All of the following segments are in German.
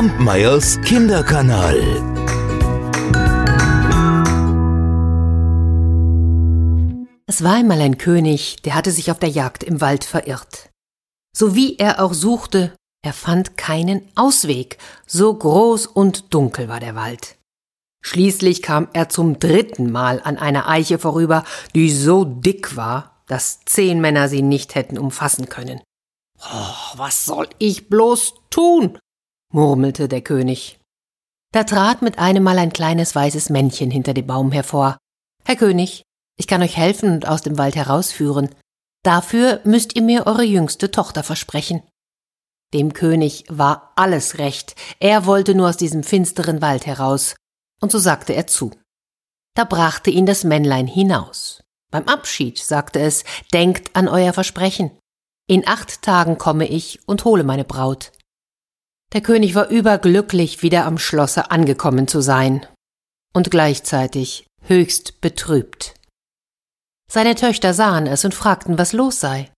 Kampmeyers Kinderkanal. Es war einmal ein König, der hatte sich auf der Jagd im Wald verirrt. So wie er auch suchte, er fand keinen Ausweg, so groß und dunkel war der Wald. Schließlich kam er zum dritten Mal an einer Eiche vorüber, die so dick war, dass zehn Männer sie nicht hätten umfassen können. Oh, was soll ich bloß tun? Murmelte der König. Da trat mit einem Mal ein kleines weißes Männchen hinter dem Baum hervor. Herr König, ich kann euch helfen und aus dem Wald herausführen. Dafür müsst ihr mir eure jüngste Tochter versprechen. Dem König war alles recht, er wollte nur aus diesem finsteren Wald heraus, und so sagte er zu. Da brachte ihn das Männlein hinaus. Beim Abschied sagte es, denkt an euer Versprechen. In acht Tagen komme ich und hole meine Braut. Der König war überglücklich, wieder am Schlosse angekommen zu sein und gleichzeitig höchst betrübt. Seine Töchter sahen es und fragten, was los sei.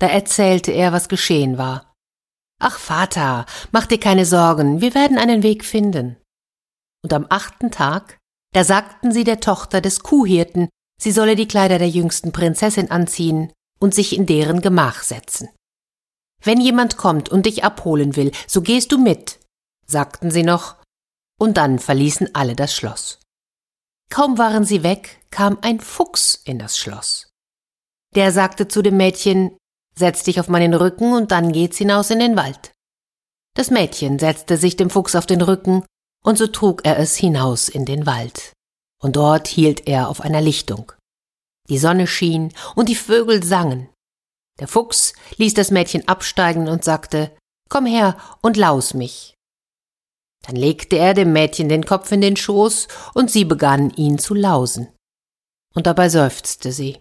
Da erzählte er, was geschehen war. Ach Vater, mach dir keine Sorgen, wir werden einen Weg finden. Und am achten Tag, da sagten sie der Tochter des Kuhhirten, sie solle die Kleider der jüngsten Prinzessin anziehen und sich in deren Gemach setzen. Wenn jemand kommt und dich abholen will, so gehst du mit, sagten sie noch, und dann verließen alle das Schloss. Kaum waren sie weg, kam ein Fuchs in das Schloss. Der sagte zu dem Mädchen, Setz dich auf meinen Rücken und dann geht's hinaus in den Wald. Das Mädchen setzte sich dem Fuchs auf den Rücken, und so trug er es hinaus in den Wald. Und dort hielt er auf einer Lichtung. Die Sonne schien und die Vögel sangen. Der Fuchs ließ das Mädchen absteigen und sagte, Komm her und laus mich. Dann legte er dem Mädchen den Kopf in den Schoß und sie begann ihn zu lausen. Und dabei seufzte sie.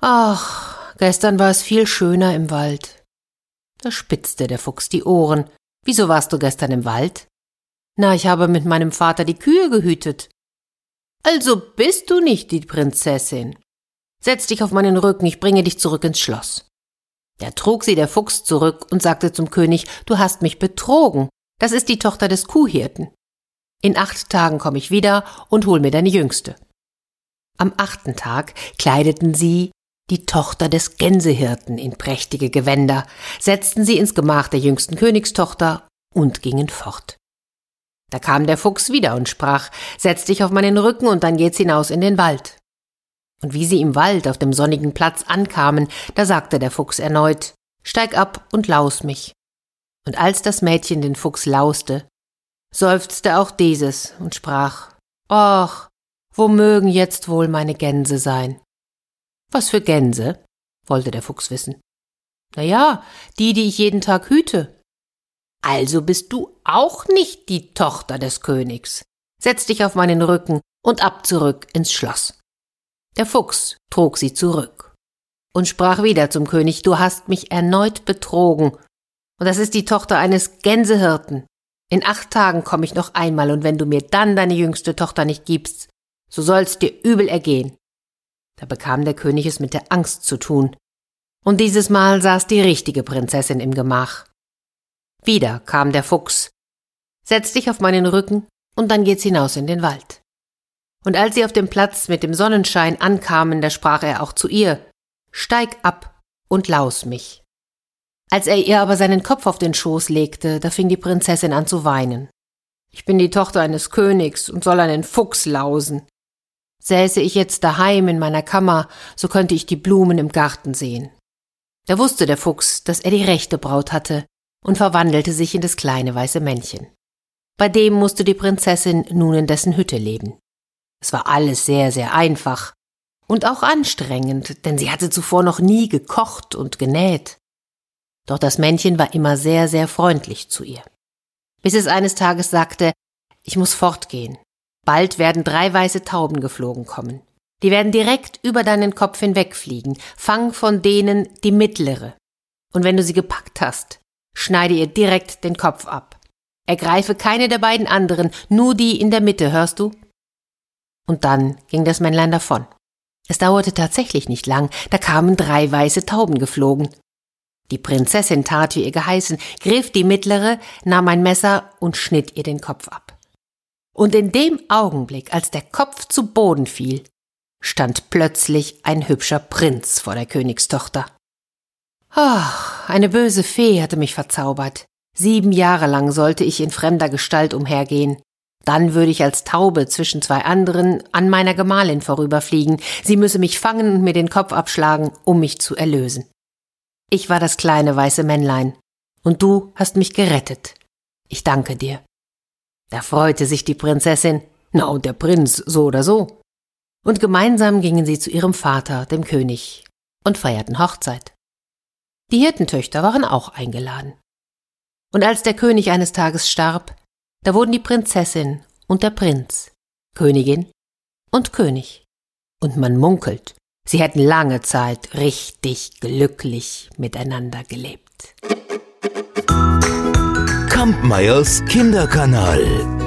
Ach, gestern war es viel schöner im Wald. Da spitzte der Fuchs die Ohren. Wieso warst du gestern im Wald? Na, ich habe mit meinem Vater die Kühe gehütet. Also bist du nicht die Prinzessin. Setz dich auf meinen Rücken, ich bringe dich zurück ins Schloss. Da trug sie der Fuchs zurück und sagte zum König, du hast mich betrogen. Das ist die Tochter des Kuhhirten. In acht Tagen komme ich wieder und hol mir deine Jüngste. Am achten Tag kleideten sie die Tochter des Gänsehirten in prächtige Gewänder, setzten sie ins Gemach der jüngsten Königstochter und gingen fort. Da kam der Fuchs wieder und sprach, Setz dich auf meinen Rücken und dann geht's hinaus in den Wald. Und wie sie im Wald auf dem sonnigen Platz ankamen, da sagte der Fuchs erneut, Steig ab und laus mich. Und als das Mädchen den Fuchs lauste, seufzte auch dieses und sprach, Och, wo mögen jetzt wohl meine Gänse sein? Was für Gänse? wollte der Fuchs wissen. Na ja, die, die ich jeden Tag hüte. Also bist du auch nicht die Tochter des Königs. Setz dich auf meinen Rücken und ab zurück ins Schloss. Der Fuchs trug sie zurück und sprach wieder zum König, du hast mich erneut betrogen, und das ist die Tochter eines Gänsehirten. In acht Tagen komme ich noch einmal, und wenn du mir dann deine jüngste Tochter nicht gibst, so soll's dir übel ergehen. Da bekam der König es mit der Angst zu tun, und dieses Mal saß die richtige Prinzessin im Gemach. Wieder kam der Fuchs. Setz dich auf meinen Rücken, und dann geht's hinaus in den Wald. Und als sie auf dem Platz mit dem Sonnenschein ankamen, da sprach er auch zu ihr, Steig ab und laus mich. Als er ihr aber seinen Kopf auf den Schoß legte, da fing die Prinzessin an zu weinen. Ich bin die Tochter eines Königs und soll einen Fuchs lausen. Säße ich jetzt daheim in meiner Kammer, so könnte ich die Blumen im Garten sehen. Da wusste der Fuchs, dass er die rechte Braut hatte und verwandelte sich in das kleine weiße Männchen. Bei dem musste die Prinzessin nun in dessen Hütte leben. Es war alles sehr, sehr einfach und auch anstrengend, denn sie hatte zuvor noch nie gekocht und genäht. Doch das Männchen war immer sehr, sehr freundlich zu ihr. Bis es eines Tages sagte, ich muss fortgehen. Bald werden drei weiße Tauben geflogen kommen. Die werden direkt über deinen Kopf hinwegfliegen. Fang von denen die mittlere. Und wenn du sie gepackt hast, schneide ihr direkt den Kopf ab. Ergreife keine der beiden anderen, nur die in der Mitte, hörst du? Und dann ging das Männlein davon. Es dauerte tatsächlich nicht lang, da kamen drei weiße Tauben geflogen. Die Prinzessin tat, wie ihr geheißen, griff die mittlere, nahm ein Messer und schnitt ihr den Kopf ab. Und in dem Augenblick, als der Kopf zu Boden fiel, stand plötzlich ein hübscher Prinz vor der Königstochter. Ach, eine böse Fee hatte mich verzaubert. Sieben Jahre lang sollte ich in fremder Gestalt umhergehen. Dann würde ich als Taube zwischen zwei anderen an meiner Gemahlin vorüberfliegen. Sie müsse mich fangen und mir den Kopf abschlagen, um mich zu erlösen. Ich war das kleine weiße Männlein, und du hast mich gerettet. Ich danke dir. Da freute sich die Prinzessin, na und der Prinz so oder so. Und gemeinsam gingen sie zu ihrem Vater, dem König, und feierten Hochzeit. Die Hirtentöchter waren auch eingeladen. Und als der König eines Tages starb, da wurden die Prinzessin und der Prinz Königin und König. Und man munkelt, sie hätten lange Zeit richtig glücklich miteinander gelebt. Kampmeyers Kinderkanal.